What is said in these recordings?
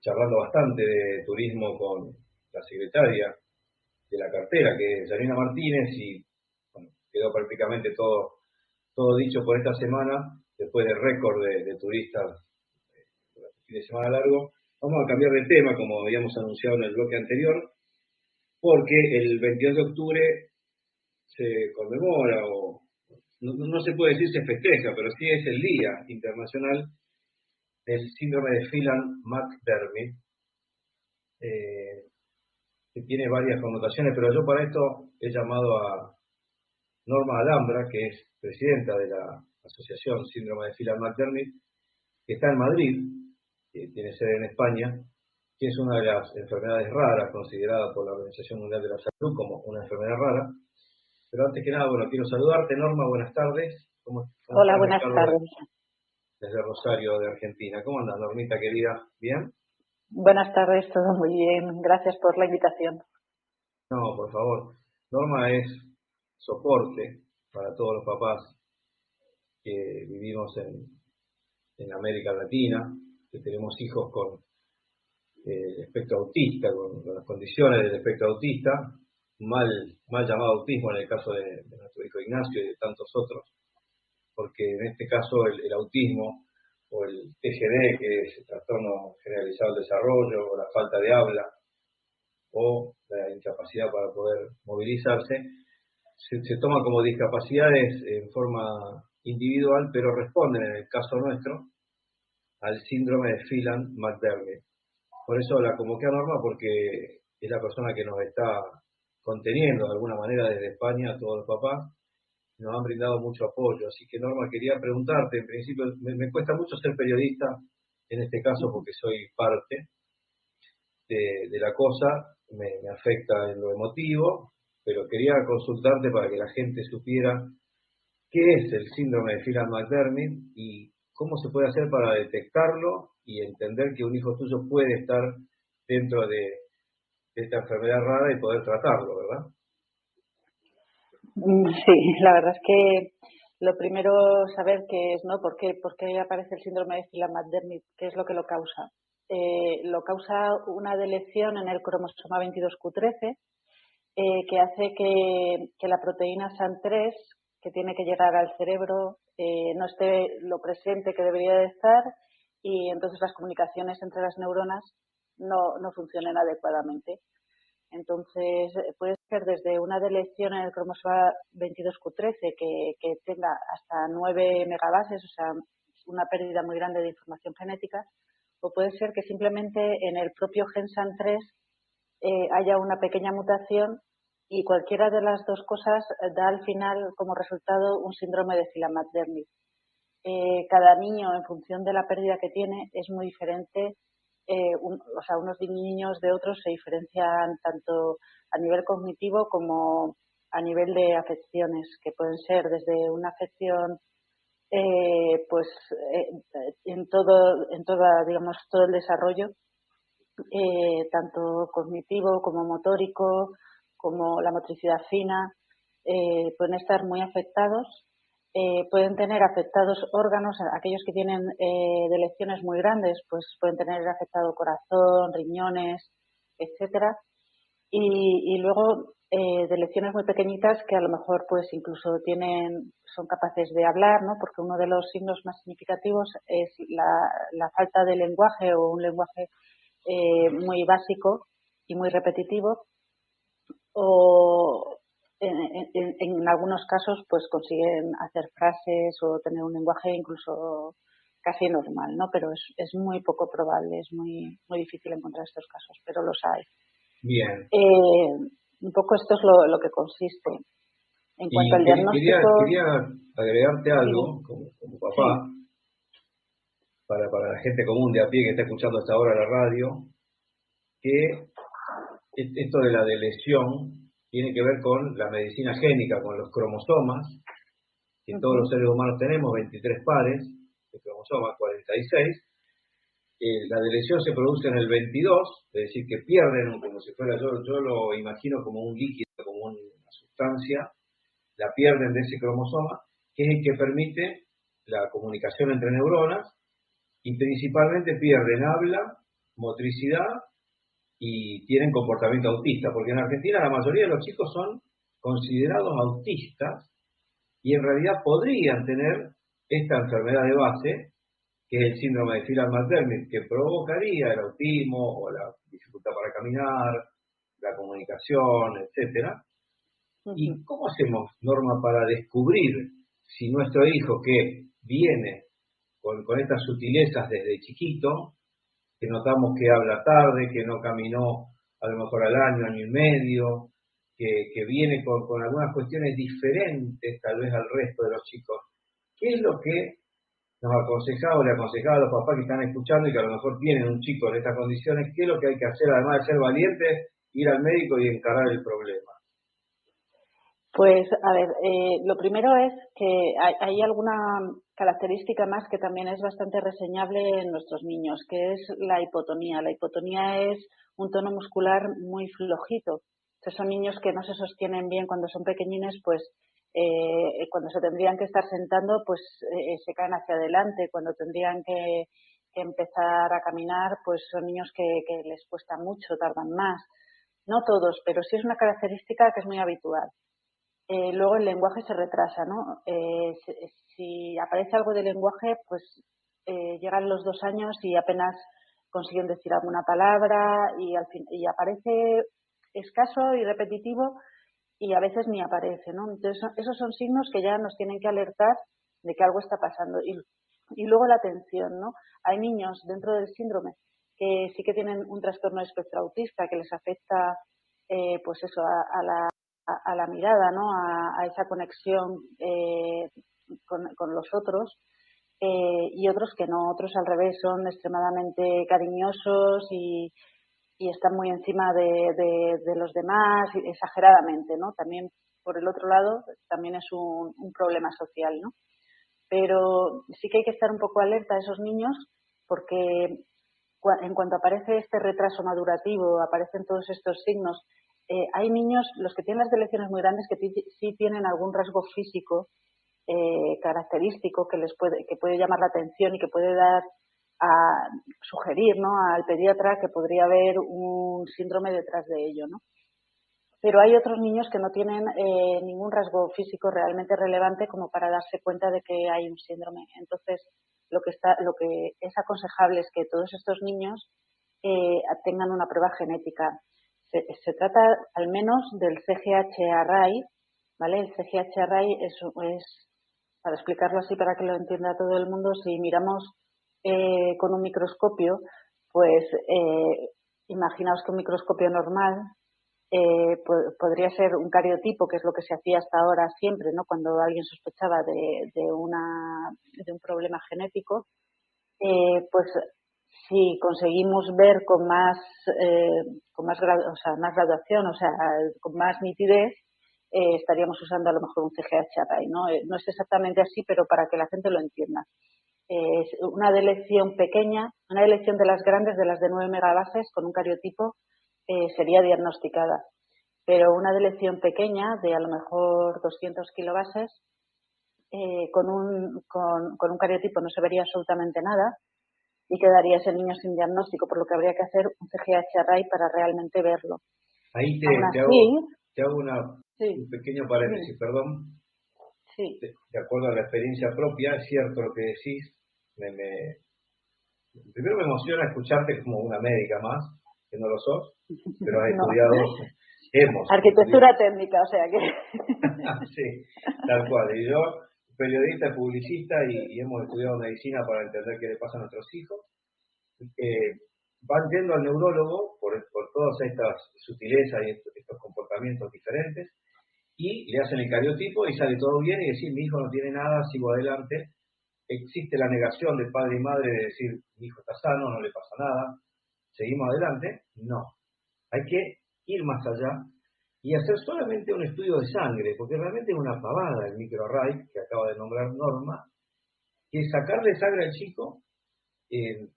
charlando bastante de turismo con la secretaria de la cartera, que es Janina Martínez, y quedó prácticamente todo, todo dicho por esta semana, después del récord de, turistas eh, durante el fin de semana largo. Vamos a cambiar de tema, como habíamos anunciado en el bloque anterior, porque el 22 de octubre se conmemora, o no, se puede decir se festeja, pero sí es el Día Internacional del Síndrome de Phelan-McDermid, eh, que tiene varias connotaciones, pero yo para esto he llamado a Norma Alhambra, que es presidenta de la Asociación Síndrome de Phelan-McDermid, que está en Madrid, que tiene sede en España, que es una de las enfermedades raras considerada por la Organización Mundial de la Salud como una enfermedad rara. Pero antes que nada, bueno, quiero saludarte, Norma, buenas tardes. Hola, buenas tardes. Desde Rosario, de Argentina. ¿Cómo andas, Normita querida? ¿Bien? Buenas tardes, todo muy bien. Gracias por la invitación. No, por favor. Norma es soporte para todos los papás que vivimos en, en América Latina, que tenemos hijos con el espectro autista, con, las condiciones del espectro autista, mal, mal llamado autismo en el caso de, nuestro hijo Ignacio y de tantos otros, porque en este caso el, autismo o el TGD, que es el trastorno generalizado del desarrollo, o la falta de habla, o la incapacidad para poder movilizarse, se, se toman como discapacidades en forma individual, pero responden en el caso nuestro al síndrome de Phelan-McDermid. Por eso la convoqué a Norma porque es la persona que nos está conteniendo de alguna manera desde España a todos los papás. Nos han brindado mucho apoyo. Así que Norma, quería preguntarte, en principio me, cuesta mucho ser periodista en este caso porque soy parte de, la cosa, me, me afecta en lo emotivo, pero quería consultarte para que la gente supiera qué es el síndrome de Phelan-McDermid y cómo se puede hacer para detectarlo y entender que un hijo tuyo puede estar dentro de, esta enfermedad rara y poder tratarlo, ¿verdad? Mm, sí, la verdad es que lo primero saber qué es, ¿no? ¿Por qué, por qué aparece el síndrome de Phelan-McDermid? ¿Qué es lo que lo causa? Eh, lo causa una delección en el cromosoma 22q13 eh, que hace que, la proteína SAN3, que tiene que llegar al cerebro, eh, no esté lo presente que debería de estar y entonces las comunicaciones entre las neuronas no, no funcionen adecuadamente. Entonces, puede ser desde una delección en el cromosoma 22q13 que, tenga hasta 9 megabases, o sea, una pérdida muy grande de información genética, o puede ser que simplemente en el propio gen SAN3 eh, haya una pequeña mutación y cualquiera de las dos cosas eh, da al final como resultado un síndrome de Phelan-McDermid. Eh, cada niño, en función de la pérdida que tiene, es muy diferente. Eh, o sea, unos niños de otros se diferencian tanto a nivel cognitivo como a nivel de afecciones, que pueden ser desde una afección pues en todo en toda digamos todo el desarrollo tanto cognitivo como motórico como la motricidad fina, eh, pueden estar muy afectados. Eh, pueden tener afectados órganos, aquellos que tienen eh, delecciones muy grandes, pues pueden tener afectado corazón, riñones, etcétera. Y, luego de lecciones muy pequeñitas que a lo mejor pues incluso tienen, son capaces de hablar, ¿no? Porque uno de los signos más significativos es la, la falta de lenguaje o un lenguaje muy básico y muy repetitivo o en, algunos casos pues consiguen hacer frases o tener un lenguaje incluso casi normal, ¿no? Pero es, es muy poco probable, es muy, muy difícil encontrar estos casos, pero los hay. Bien. Eh, un poco esto es lo, lo que consiste. En cuanto al diagnóstico... Quería, agregarte algo, como, como, papá, para, para la gente común de a pie que está escuchando hasta ahora la radio, que esto de la delesión tiene que ver con la medicina génica, con los cromosomas, que todos los seres humanos tenemos 23 pares de cromosomas, 46. Eh, la delesión se produce en el 22, es decir, que pierden, como si fuera, yo, yo lo imagino como un líquido, como una sustancia, la pierden de ese cromosoma, que es el que permite la comunicación entre neuronas y principalmente pierden habla, motricidad y tienen comportamiento autista, porque en Argentina la mayoría de los chicos son considerados autistas y en realidad podrían tener esta enfermedad de base, que es el síndrome de Phelan-McDermid, que provocaría el autismo o la dificultad para caminar, la comunicación, etcétera. ¿Y cómo hacemos, Norma, para descubrir si nuestro hijo que viene con, estas sutilezas desde chiquito, que notamos que habla tarde, que no caminó a lo mejor al año, año y medio, que, viene con, algunas cuestiones diferentes tal vez al resto de los chicos. ¿Qué es lo que nos aconsejaba o le aconsejaba a los papás que están escuchando y que a lo mejor tienen un chico en estas condiciones? ¿Qué es lo que hay que hacer además de ser valientes, ir al médico y encarar el problema? Pues, a ver, eh, lo primero es que hay, alguna característica más que también es bastante reseñable en nuestros niños, que es la hipotonía. La hipotonía es un tono muscular muy flojito. Entonces, son niños que no se sostienen bien cuando son pequeñines, pues eh, cuando se tendrían que estar sentando, pues eh, se caen hacia adelante. Cuando tendrían que, empezar a caminar, pues son niños que, que les cuesta mucho, tardan más. No todos, pero sí es una característica que es muy habitual. Eh, luego el lenguaje se retrasa, ¿no? Eh, si, aparece algo de lenguaje, pues eh, llegan los dos años y apenas consiguen decir alguna palabra y, al fin, y aparece escaso y repetitivo y a veces ni aparece, ¿no? Entonces, esos son signos que ya nos tienen que alertar de que algo está pasando. Y, y luego la atención, ¿no? Hay niños dentro del síndrome que sí que tienen un trastorno de espectro autista que les afecta, pues eso, a la a, la mirada, ¿no? a, esa conexión eh, con, los otros. Eh, y otros que no, otros al revés, son extremadamente cariñosos y, están muy encima de, los demás, exageradamente, ¿no? También, por el otro lado, también es un, un, problema social, ¿no? Pero sí que hay que estar un poco alerta a esos niños porque en cuanto aparece este retraso madurativo, aparecen todos estos signos eh, hay niños, los que tienen las delecciones muy grandes, que sí tienen algún rasgo físico eh, característico que les puede, que puede llamar la atención y que puede dar a sugerir ¿no? al pediatra que podría haber un síndrome detrás de ello. ¿no? Pero hay otros niños que no tienen eh, ningún rasgo físico realmente relevante como para darse cuenta de que hay un síndrome. Entonces, lo que, está, lo que es aconsejable es que todos estos niños tengan una prueba genética se, trata al menos del CGH-Array, ¿vale? El CGH-Array es, es, para explicarlo así para que lo entienda todo el mundo, si miramos eh, con un microscopio, pues eh, imaginaos que un microscopio normal eh, podría ser un cariotipo, que es lo que se hacía hasta ahora siempre, ¿no? Cuando alguien sospechaba de, de, una, de un problema genético, pues si conseguimos ver con más, eh, con más, o sea, más graduación, o sea, con más nitidez, eh, estaríamos usando a lo mejor un CGH array, ¿no? Eh, no es exactamente así, pero para que la gente lo entienda. Es una delección pequeña, una delección de las grandes, de las de 9 megabases, con un cariotipo, sería diagnosticada. Pero una delección pequeña, de a lo mejor 200 kilobases, con, un, con un cariotipo no se vería absolutamente nada, y quedaría ese niño sin diagnóstico, por lo que habría que hacer un CGH array para realmente verlo. Ahí te, hago, una, un pequeño paréntesis, perdón. Sí. De, acuerdo a la experiencia propia, es cierto lo que decís. Me, me, primero me emociona escucharte como una médica más, que no lo sos, pero has estudiado, hemos. Arquitectura técnica, o sea que. sí, tal cual. Y yo periodista publicista y, hemos estudiado medicina para entender qué le pasa a nuestros hijos. Van yendo al neurólogo por, todas estas sutilezas y estos, comportamientos diferentes y le hacen el cariotipo y sale todo bien y decir mi hijo no tiene nada, sigo adelante. Existe la negación del padre y madre de decir mi hijo está sano, no le pasa nada, seguimos adelante. No, hay que ir más allá y hacer solamente un estudio de sangre, porque realmente es una pavada el microarray que acaba de nombrar Norma, que sacarle sangre al chico en,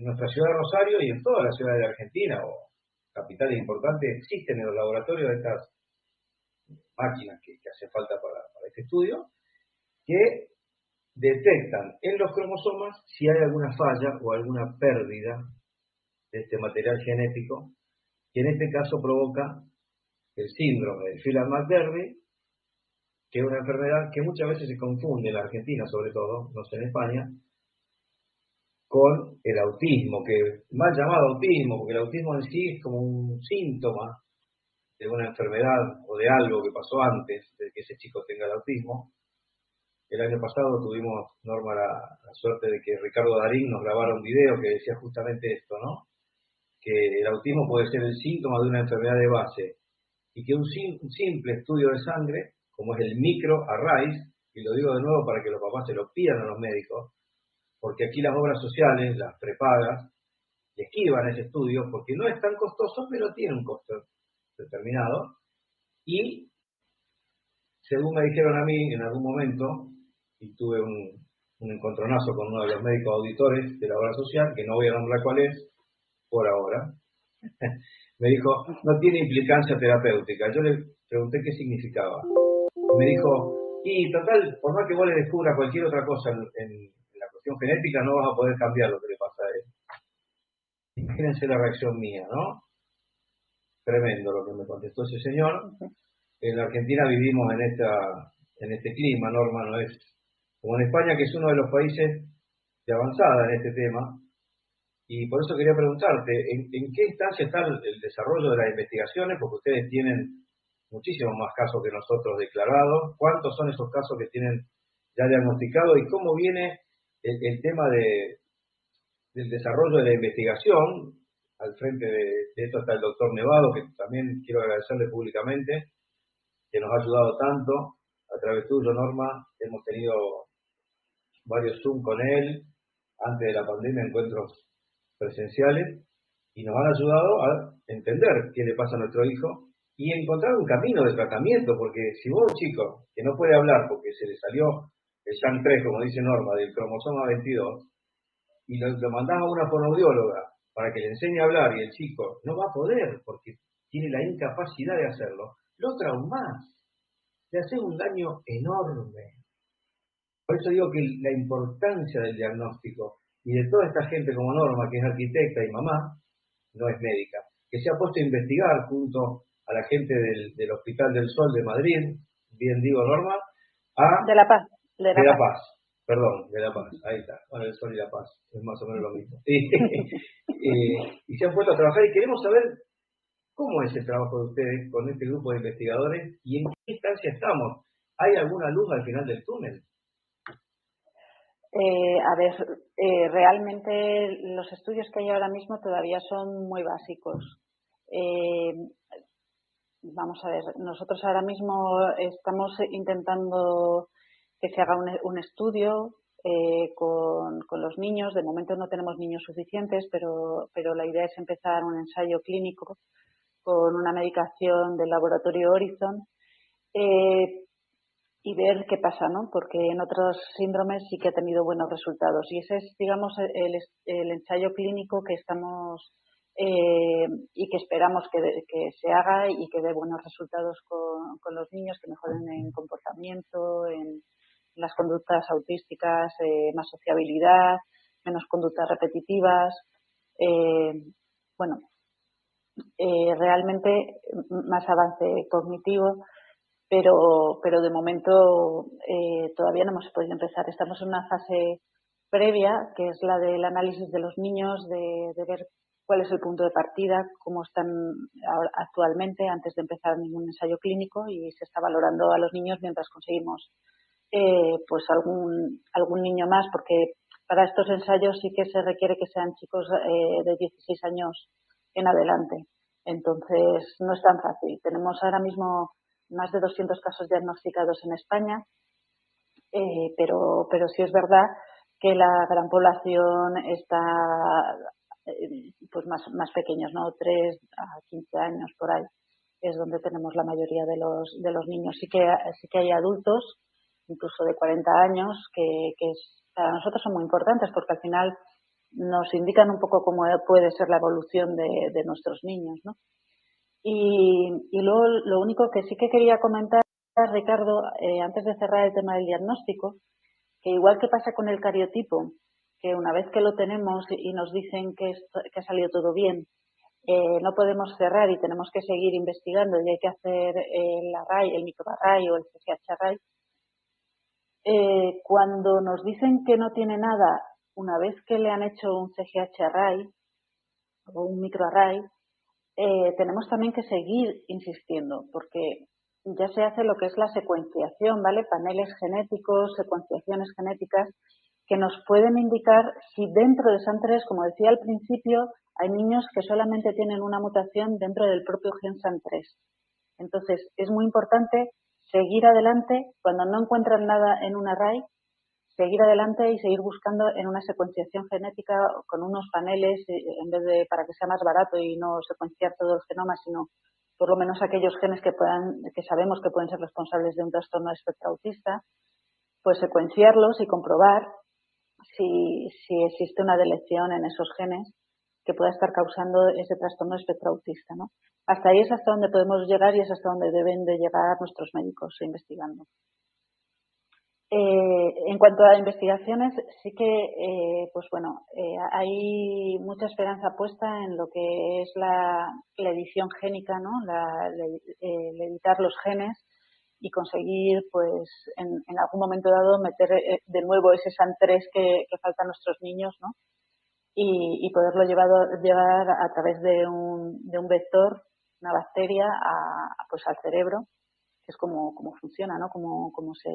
nuestra ciudad de Rosario y en todas las ciudades de Argentina o capitales importantes existen en los laboratorios estas máquinas que, que hace falta para, este estudio, que detectan en los cromosomas si hay alguna falla o alguna pérdida de este material genético, que en este caso provoca el síndrome de Phelan-McDermid, que es una enfermedad que muchas veces se confunde en la Argentina, sobre todo, no sé en España, con el autismo, que mal llamado autismo, porque el autismo en sí es como un síntoma de una enfermedad o de algo que pasó antes de que ese chico tenga el autismo. El año pasado tuvimos, Norma, la, suerte de que Ricardo Darín nos grabara un video que decía justamente esto, ¿no? Que el autismo puede ser el síntoma de una enfermedad de base y que un, un simple estudio de sangre, como es el micro arrays, y lo digo de nuevo para que los papás se lo pidan a los médicos, porque aquí las obras sociales, las prepagas, esquivan ese estudio porque no es tan costoso, pero tiene un costo determinado. Y, según me dijeron a mí en algún momento, y tuve un, encontronazo con uno de los médicos auditores de la obra social, que no voy a nombrar cuál es, por ahora, me dijo, no tiene implicancia terapéutica. Yo le pregunté qué significaba. me dijo, y total, por más que vos le descubras cualquier otra cosa en genética no vas a poder cambiar lo que le pasa a él. Imagínense la reacción mía, ¿no? Tremendo lo que me contestó ese señor. En la Argentina vivimos en esta en este clima, Norma, no es como en España, que es uno de los países de avanzada en este tema. Y por eso quería preguntarte, ¿en, qué instancia está el, desarrollo de las investigaciones? Porque ustedes tienen muchísimos más casos que nosotros declarados. ¿Cuántos son esos casos que tienen ya diagnosticados y cómo viene el, tema de, del desarrollo de la investigación. Al frente de, esto está el doctor Nevado, que también quiero agradecerle públicamente, que nos ha ayudado tanto. A través tuyo, Norma, hemos tenido varios Zoom con él, antes de la pandemia, encuentros presenciales, y nos han ayudado a entender qué le pasa a nuestro hijo y encontrar un camino de tratamiento, porque si vos, chico, que no puede hablar porque se le salió el SHAN 3, como dice Norma, del cromosoma 22, y lo, lo mandás a una fonoaudióloga para que le enseñe a hablar y el chico no va a poder porque tiene la incapacidad de hacerlo, lo traumás, le hace un daño enorme. Por eso digo que la importancia del diagnóstico y de toda esta gente como Norma, que es arquitecta y mamá, no es médica, que se ha puesto a investigar junto a la gente del, del Hospital del Sol de Madrid, bien digo Norma, a... De La Paz. De la, Paz. Perdón, de La Paz. Ahí está. Bueno, el Sol y La Paz. Es más o menos lo mismo. Eh, y se han puesto a trabajar y queremos saber cómo es el trabajo de ustedes con este grupo de investigadores y en qué instancia estamos. ¿Hay alguna luz al final del túnel? Eh, a ver, eh, realmente los estudios que hay ahora mismo todavía son muy básicos. vamos a ver, nosotros ahora mismo estamos intentando que se haga un, estudio eh, con, los niños. De momento no tenemos niños suficientes, pero, pero la idea es empezar un ensayo clínico con una medicación del laboratorio Horizon eh, y ver qué pasa, ¿no? Porque en otros síndromes sí que ha tenido buenos resultados. Y ese es, digamos, el, ensayo clínico que estamos eh, y que esperamos que, que, se haga y que dé buenos resultados con, con los niños, que mejoren en comportamiento, en, las conductas autísticas, eh, más sociabilidad, menos conductas repetitivas. Eh, bueno, eh, realmente más avance cognitivo, pero, pero de momento todavía no hemos podido empezar. Estamos en una fase previa, que es la del análisis de los niños, de, de ver cuál es el punto de partida, cómo están actualmente antes de empezar ningún ensayo clínico y se está valorando a los niños mientras conseguimos eh, pues algún, algún niño más, porque para estos ensayos sí que se requiere que sean chicos eh, de 16 años en adelante. Entonces, no es tan fácil. Tenemos ahora mismo más de 200 casos diagnosticados en España, eh, pero, pero sí es verdad que la gran población está pues más, más pequeños, ¿no? 3 a 15 años por ahí es donde tenemos la mayoría de los, de los niños. Sí que, sí que hay adultos incluso de 40 años, que, para nosotros son muy importantes porque al final nos indican un poco cómo puede ser la evolución de, nuestros niños. ¿no? Y, luego lo único que sí que quería comentar, Ricardo, eh, antes de cerrar el tema del diagnóstico, que igual que pasa con el cariotipo, que una vez que lo tenemos y nos dicen que, que ha salido todo bien, eh, no podemos cerrar y tenemos que seguir investigando y hay que hacer el array, el microarray o el CCH array. Eh, cuando nos dicen que no tiene nada, una vez que le han hecho un CGH array o un microarray, eh, tenemos también que seguir insistiendo porque ya se hace lo que es la secuenciación, ¿vale? Paneles genéticos, secuenciaciones genéticas que nos pueden indicar si dentro de SAN3, como decía al principio, hay niños que solamente tienen una mutación dentro del propio gen SAN3. Entonces, es muy importante seguir adelante cuando no encuentran nada en un array, seguir adelante y seguir buscando en una secuenciación genética con unos paneles, eh, en vez de para que sea más barato y no secuenciar todos los genomas, sino por lo menos aquellos genes que puedan, que sabemos que pueden ser responsables de un trastorno de espectro autista, pues secuenciarlos y comprobar si, si existe una delección en esos genes que pueda estar causando ese trastorno espectro autista. ¿no? Hasta ahí es hasta donde podemos llegar y es hasta donde deben de llegar nuestros médicos investigando. Eh, en cuanto a investigaciones, sí que, eh, pues bueno, eh, hay mucha esperanza puesta en lo que es la, edición génica, ¿no? La, el editar los genes y conseguir, pues, en, algún momento dado meter de nuevo ese SAN3 que, falta a nuestros niños, ¿no? y, poderlo llevado, llevar a través de un, de un vector, una bacteria, a, pues al cerebro, que es como, funciona, ¿no? Como, como, se,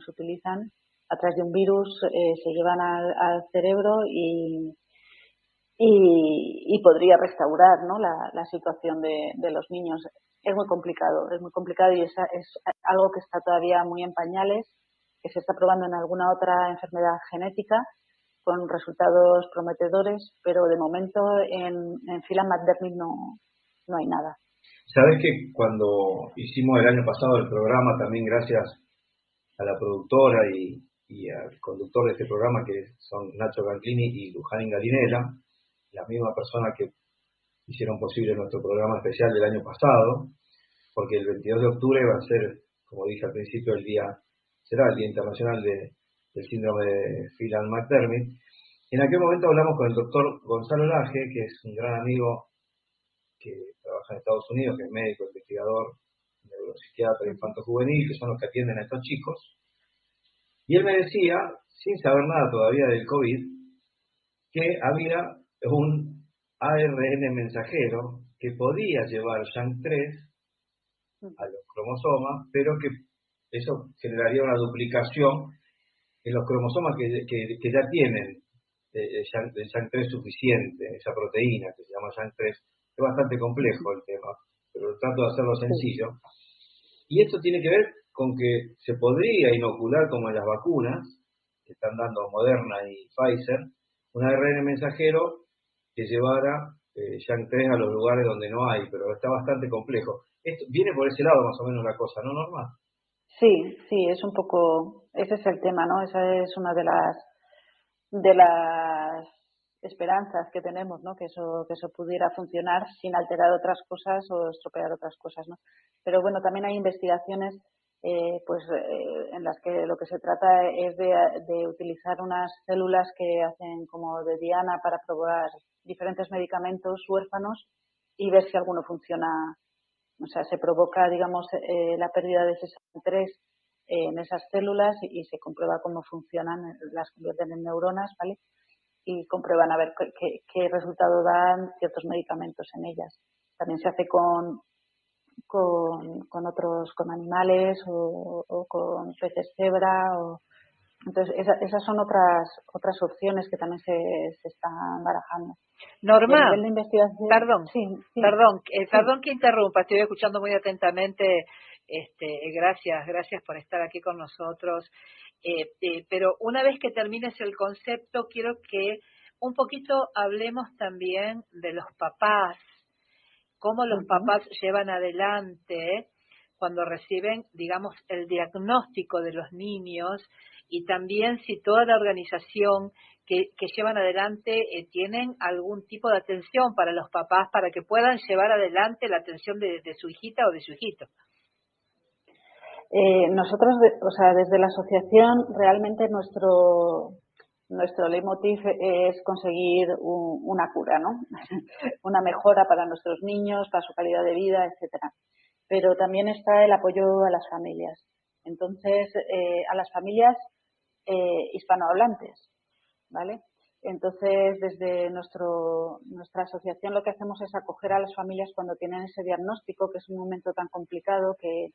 se utilizan. A través de un virus eh, se llevan al, cerebro y, y, podría restaurar ¿no? la, la situación de, de, los niños. Es muy complicado, es muy complicado y es, es algo que está todavía muy en pañales, que se está probando en alguna otra enfermedad genética con resultados prometedores, pero de momento en, en fila McDermott no, no hay nada. Sabes que cuando hicimos el año pasado el programa, también gracias a la productora y, al conductor de este programa, que son Nacho Ganglini y Luján Galinela, la misma persona que hicieron posible nuestro programa especial del año pasado, porque el 22 de octubre va a ser, como dije al principio, el día, será el Día Internacional de, del síndrome de Phelan-McDermott. En aquel momento hablamos con el doctor Gonzalo Laje, que es un gran amigo que trabaja en Estados Unidos, que es médico, investigador, neuropsiquiatra infanto-juvenil, que son los que atienden a estos chicos. Y él me decía, sin saber nada todavía del COVID, que había un ARN mensajero que podía llevar SHANK3 a los cromosomas, pero que eso generaría una duplicación en los cromosomas que, que, ya tienen eh, el SHANK3 suficiente, esa proteína que se llama SHANK3, es bastante complejo el tema, pero trato de hacerlo sencillo. Y esto tiene que ver con que se podría inocular, como en las vacunas, que están dando Moderna y Pfizer, un ARN mensajero que llevara eh, SHANK3 a los lugares donde no hay, pero está bastante complejo. Esto viene por ese lado más o menos la cosa, ¿no, Norma? Sí, sí, es un poco, ese es el tema, ¿no? Esa es una de las de las esperanzas que tenemos, ¿no? Que eso que eso pudiera funcionar sin alterar otras cosas o estropear otras cosas, ¿no? Pero bueno, también hay investigaciones eh, pues eh, en las que lo que se trata es de, de, utilizar unas células que hacen como de diana para probar diferentes medicamentos huérfanos y ver si alguno funciona o sea, se provoca, digamos, eh, la pérdida de ese 3 en esas células y, se comprueba cómo funcionan, las convierten en neuronas, ¿vale? Y comprueban a ver qué, resultado dan ciertos medicamentos en ellas. También se hace con, con, otros, con animales o, o con peces cebra o, entonces, esas son otras otras opciones que también se, se están barajando. Norma, perdón, sí, perdón, eh, perdón que interrumpa, estoy escuchando muy atentamente. Este, gracias, gracias por estar aquí con nosotros. Eh, eh, pero una vez que termines el concepto, quiero que un poquito hablemos también de los papás, cómo los papás llevan adelante cuando reciben, digamos, el diagnóstico de los niños y también si toda la organización que, llevan adelante eh, tienen algún tipo de atención para los papás para que puedan llevar adelante la atención de, su hijita o de su hijito. Eh, nosotros, o sea, desde la asociación, realmente nuestro nuestro leitmotiv es conseguir una cura, ¿no? una mejora para nuestros niños, para su calidad de vida, etcétera. Pero también está el apoyo a las familias. Entonces, eh, a las familias eh, hispanohablantes, ¿vale? Entonces, desde nuestro, nuestra asociación lo que hacemos es acoger a las familias cuando tienen ese diagnóstico, que es un momento tan complicado que,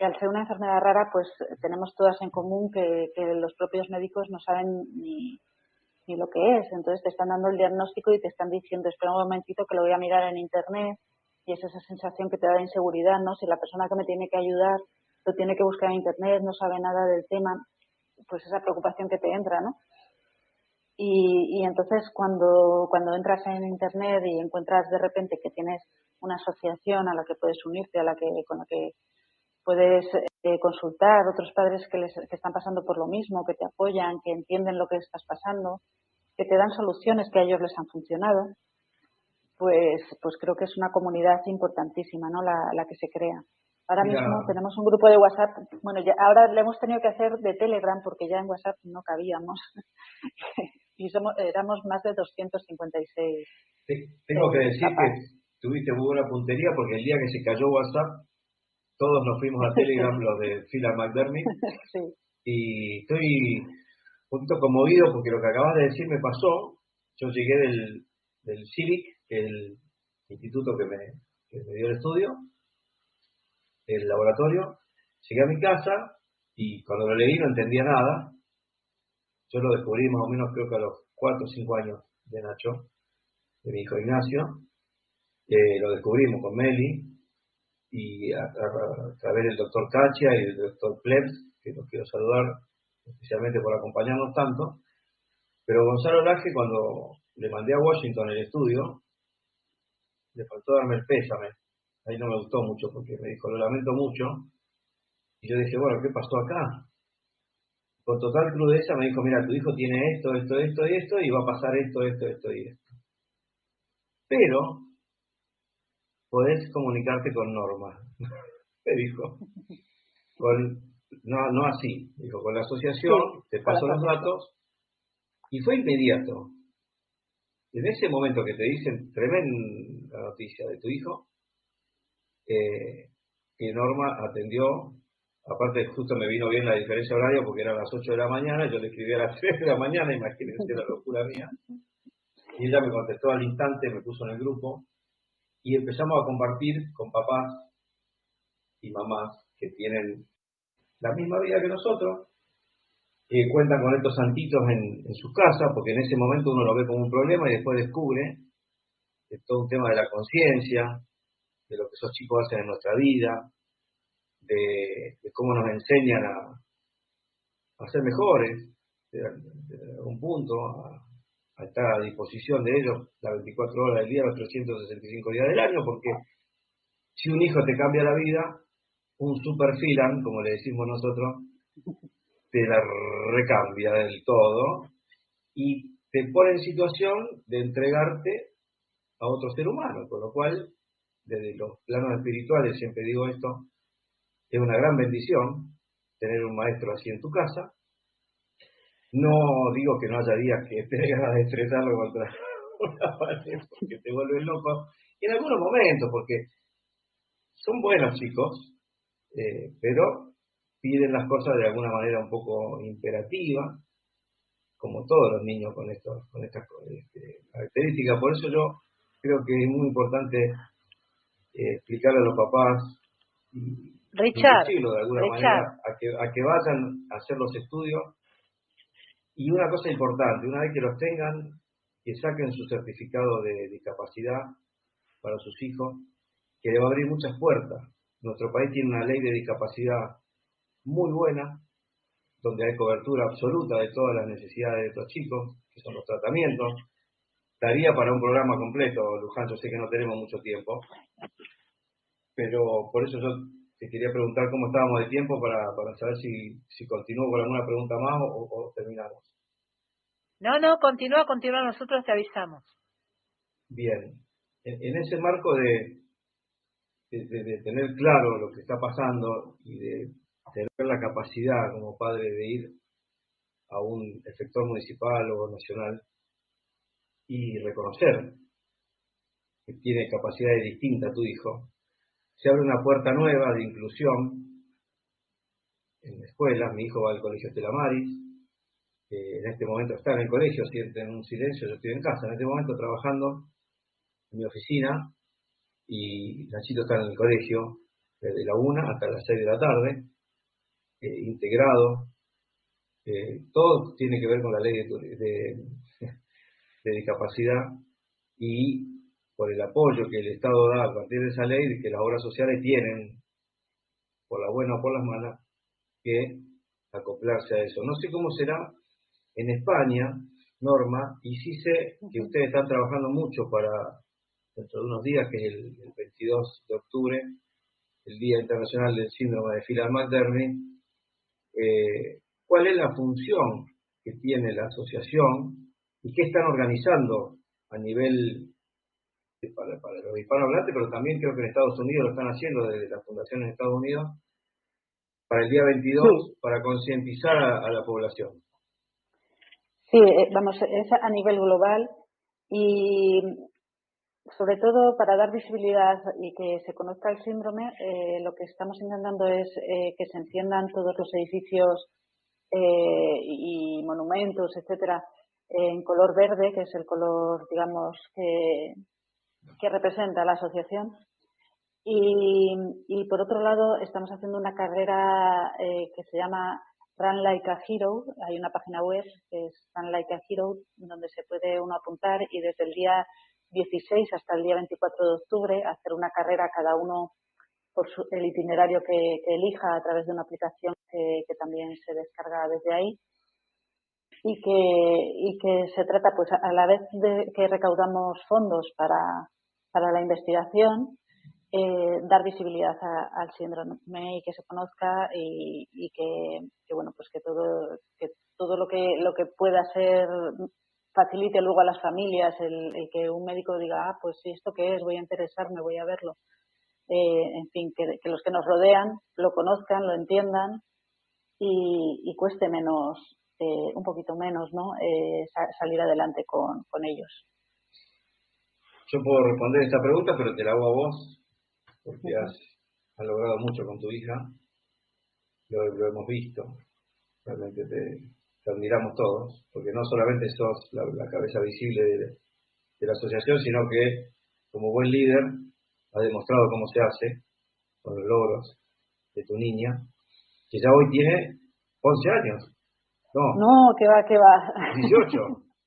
al ser una enfermedad rara, pues tenemos todas en común que, los propios médicos no saben ni, ni, lo que es. Entonces te están dando el diagnóstico y te están diciendo, espera un momentito que lo voy a mirar en internet. Y es esa sensación que te da de inseguridad, ¿no? Si la persona que me tiene que ayudar lo tiene que buscar en internet, no sabe nada del tema, pues esa preocupación que te entra, ¿no? Y, y, entonces cuando, cuando entras en internet y encuentras de repente que tienes una asociación a la que puedes unirte, a la que, con la que puedes eh, consultar otros padres que, les, que están pasando por lo mismo, que te apoyan, que entienden lo que estás pasando, que te dan soluciones que a ellos les han funcionado, pues, pues creo que es una comunidad importantísima, ¿no? La, la que se crea. Ahora mismo tenemos un grupo de WhatsApp, bueno, ya, ahora le hemos tenido que hacer de Telegram porque ya en WhatsApp no cabíamos. y somos, éramos más de 256. tengo que decir que tuviste muy buena puntería porque el día que se cayó WhatsApp, todos nos fuimos a Telegram, los de Phila McDermott. Y estoy un poquito conmovido porque lo que acabas de decir me pasó. Yo llegué del, del CIVIC, el instituto que me, que me dio el estudio, el laboratorio, llegué a mi casa y cuando lo leí no entendía nada. Yo lo descubrí más o menos creo que a los 4 o 5 años de Nacho, de mi hijo Ignacio. Eh, lo descubrimos con Meli y a, través del doctor Cachia y del doctor Plebs, que los quiero saludar especialmente por acompañarnos tanto. Pero Gonzalo Laje, cuando le mandé a Washington el estudio, le faltó darme el pésame ahí no me gustó mucho porque me dijo, lo lamento mucho. Y yo dije, bueno, ¿qué pasó acá? Con total crudeza me dijo, mira, tu hijo tiene esto, esto, esto y esto, y va a pasar esto, esto, esto y esto. Pero podés comunicarte con Norma, me dijo. Con, no, no así, dijo, con la asociación, te paso los datos, y fue inmediato. En ese momento que te dicen tremenda noticia de tu hijo, eh, que Norma atendió, aparte justo me vino bien la diferencia horaria porque eran las 8 de la mañana, yo le escribí a las 3 de la mañana, imagínense la locura mía, y ella me contestó al instante, me puso en el grupo, y empezamos a compartir con papás y mamás que tienen la misma vida que nosotros, que cuentan con estos santitos en, en sus casas, porque en ese momento uno lo ve como un problema y después descubre que es todo un tema de la conciencia, de lo que esos chicos hacen en nuestra vida, de, cómo nos enseñan a, ser mejores, de, algún punto, a, estar a disposición de ellos las 24 horas del día, los 365 días del año, porque si un hijo te cambia la vida, un super filan, como le decimos nosotros, te la recambia del todo y te pone en situación de entregarte a otro ser humano, con lo cual desde los planos espirituales, siempre digo esto, es una gran bendición tener un maestro así en tu casa. No digo que no haya días que te ganas de contra una pared porque te vuelves loco. Y en algunos momentos, porque son buenos chicos, eh, pero piden las cosas de alguna manera un poco imperativa, como todos los niños con, esto, con estas este, características. Por eso yo creo que es muy importante eh, explicarle a los papás y Richard, de alguna manera a que, a que vayan a hacer los estudios. Y una cosa importante, una vez que los tengan, que saquen su certificado de discapacidad para sus hijos, que le va a abrir muchas puertas. Nuestro país tiene una ley de discapacidad muy buena, donde hay cobertura absoluta de todas las necesidades de estos chicos, que son los tratamientos, daría para un programa completo, Luján, yo sé que no tenemos mucho tiempo, pero por eso yo te quería preguntar cómo estábamos de tiempo para, saber si, si continúo con alguna pregunta más o, terminamos. No, no, continúa, continúa, nosotros te avisamos. Bien, en, ese marco de, de, tener claro lo que está pasando y de tener la capacidad como padre de ir a un efector municipal o nacional y reconocer que tiene capacidades distintas tu hijo, se abre una puerta nueva de inclusión en la escuela. Mi hijo va al colegio Telamaris, en este momento está en el colegio, sienten un silencio, yo estoy en casa, en este momento trabajando en mi oficina y Nachito está en el colegio desde la una hasta las 6 de la tarde, eh, integrado. Eh, todo tiene que ver con la ley de, de discapacidad y por el apoyo que el Estado da a partir de esa ley, y que las obras sociales tienen, por la buena o por las malas, que acoplarse a eso. No sé cómo será en España, Norma, y sí sé que ustedes están trabajando mucho para, dentro de unos días, que es el, 22 de octubre, el Día Internacional del Síndrome de Phelan-McDermid, eh, ¿cuál es la función que tiene la asociación y qué están organizando a nivel para, para los hispanohablantes, pero también creo que en Estados Unidos lo están haciendo desde la Fundación en Estados Unidos, para el día 22, para concientizar a, la población. Sí, eh, vamos, es a nivel global y sobre todo para dar visibilidad y que se conozca el síndrome, eh, lo que estamos intentando es eh, que se enciendan todos los edificios y monumentos, etcétera, en color verde, que es el color, digamos, que, que representa la asociación. Y, por otro lado, estamos haciendo una carrera eh, que se llama Run Like a Hero. Hay una página web que es Run Like a Hero, donde se puede uno apuntar y desde el día 16 hasta el día 24 de octubre hacer una carrera cada uno por el itinerario que, elija a través de una aplicación que también se descarga desde ahí y que, y que se trata, pues a la vez de que recaudamos fondos para, para la investigación, eh, dar visibilidad al síndrome y que se conozca y, que, bueno pues que todo que todo lo que lo que pueda ser facilite luego a las familias el, que un médico diga ah pues esto qué es voy a interesarme voy a verlo eh, en fin que, los que nos rodean lo conozcan lo entiendan y cueste menos eh, un poquito menos, ¿no? Eh, salir adelante con, con, ellos. Yo puedo responder esta pregunta, pero te la hago a vos, porque has, logrado mucho con tu hija, lo, hemos visto, realmente te, admiramos todos, porque no solamente sos la, cabeza visible de, la asociación, sino que como buen líder has demostrado cómo se hace con los logros de tu niña, que ya hoy tiene 11 años. No. que va, que va. 18.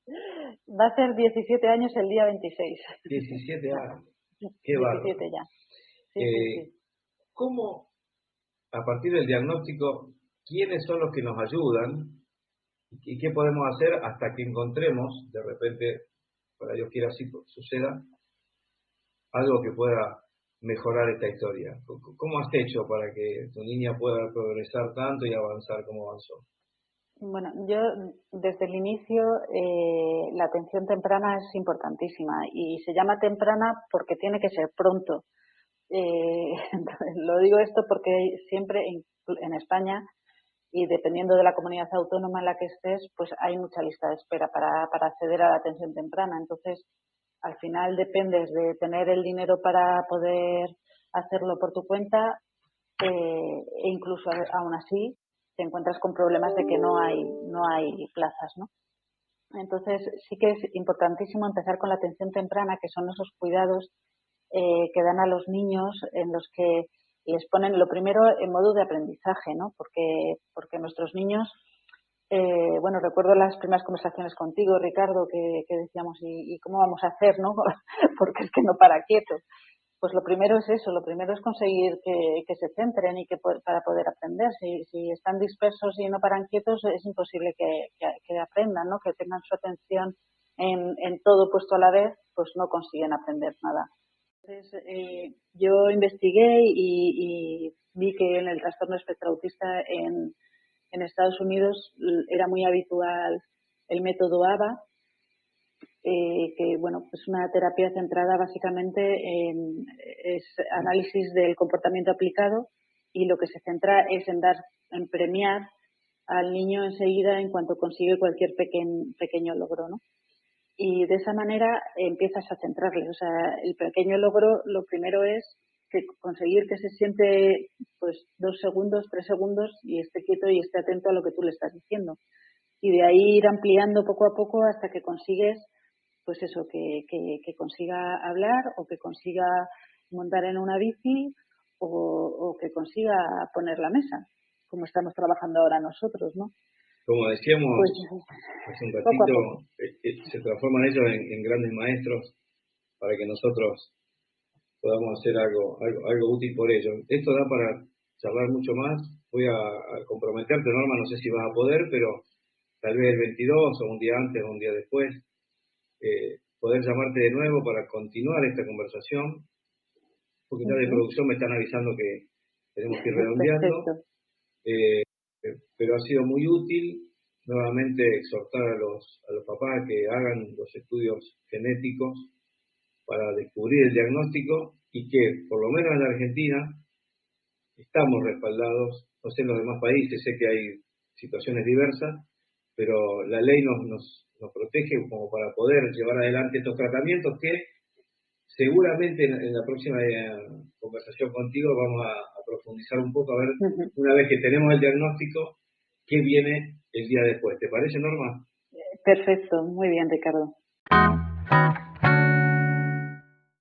va a ser 17 años el día 26. 17 años. Qué 17 ya. Eh, ¿Cómo, a partir del diagnóstico, quiénes son los que nos ayudan y qué podemos hacer hasta que encontremos, de repente, para Dios quiera así suceda, algo que pueda mejorar esta historia? ¿Cómo has hecho para que tu niña pueda progresar tanto y avanzar como avanzó? Bueno, yo desde el inicio eh, la atención temprana es importantísima y se llama temprana porque tiene que ser pronto. Eh, lo digo esto porque siempre en, España y dependiendo de la comunidad autónoma en la que estés, pues hay mucha lista de espera para, acceder a la atención temprana. Entonces, al final dependes de tener el dinero para poder hacerlo por tu cuenta eh, e incluso aún así te encuentras con problemas de que no hay, no hay plazas, ¿no? Entonces, sí que es importantísimo empezar con la atención temprana, que son esos cuidados eh, que dan a los niños en los que les ponen lo primero en modo de aprendizaje, ¿no? Porque, porque nuestros niños, eh, bueno, recuerdo las primeras conversaciones contigo, Ricardo, que, decíamos, ¿y, ¿y, cómo vamos a hacer, no? porque es que no para quieto. Pues lo primero es eso, lo primero es conseguir que, se centren y que para poder aprender. Si, si, están dispersos y no paran quietos, es imposible que, aprendan, ¿no? Que tengan su atención en, todo puesto a la vez, pues no consiguen aprender nada. Entonces, eh, yo investigué y, vi que en el trastorno espectro autista en, en Estados Unidos era muy habitual el método ABA, eh, que bueno, es una terapia centrada básicamente en es análisis del comportamiento aplicado y lo que se centra es en dar, en premiar al niño enseguida en cuanto consigue cualquier pequeño logro, ¿no? Y de esa manera empiezas a centrarle. O sea, el pequeño logro, lo primero es que conseguir que se siente pues dos segundos, tres segundos y esté quieto y esté atento a lo que tú le estás diciendo. Y de ahí ir ampliando poco a poco hasta que consigues, pues eso, que, que, consiga hablar o que consiga montar en una bici o, que consiga poner la mesa, como estamos trabajando ahora nosotros, ¿no? Como decíamos pues, hace un ratito, eh, eh, se transforman ellos en grandes maestros para que nosotros podamos hacer algo, algo, útil por ello. Esto da para charlar mucho más. Voy a, comprometerte, Norma, no sé si vas a poder, pero tal vez el 22 o un día antes o un día después, eh, poder llamarte de nuevo para continuar esta conversación. Porque ya de producción me están avisando que tenemos que ir redondeando. Eh, pero ha sido muy útil nuevamente exhortar a los, a los papás que hagan los estudios genéticos para descubrir el diagnóstico y que, por lo menos en la Argentina, estamos respaldados, no sé en los demás países, sé que hay situaciones diversas, pero la ley nos, nos, protege como para poder llevar adelante estos tratamientos que seguramente en, la próxima eh, conversación contigo vamos a, profundizar un poco, a ver, una vez que tenemos el diagnóstico, qué viene el día después. ¿Te parece, Norma? Perfecto, muy bien, Ricardo.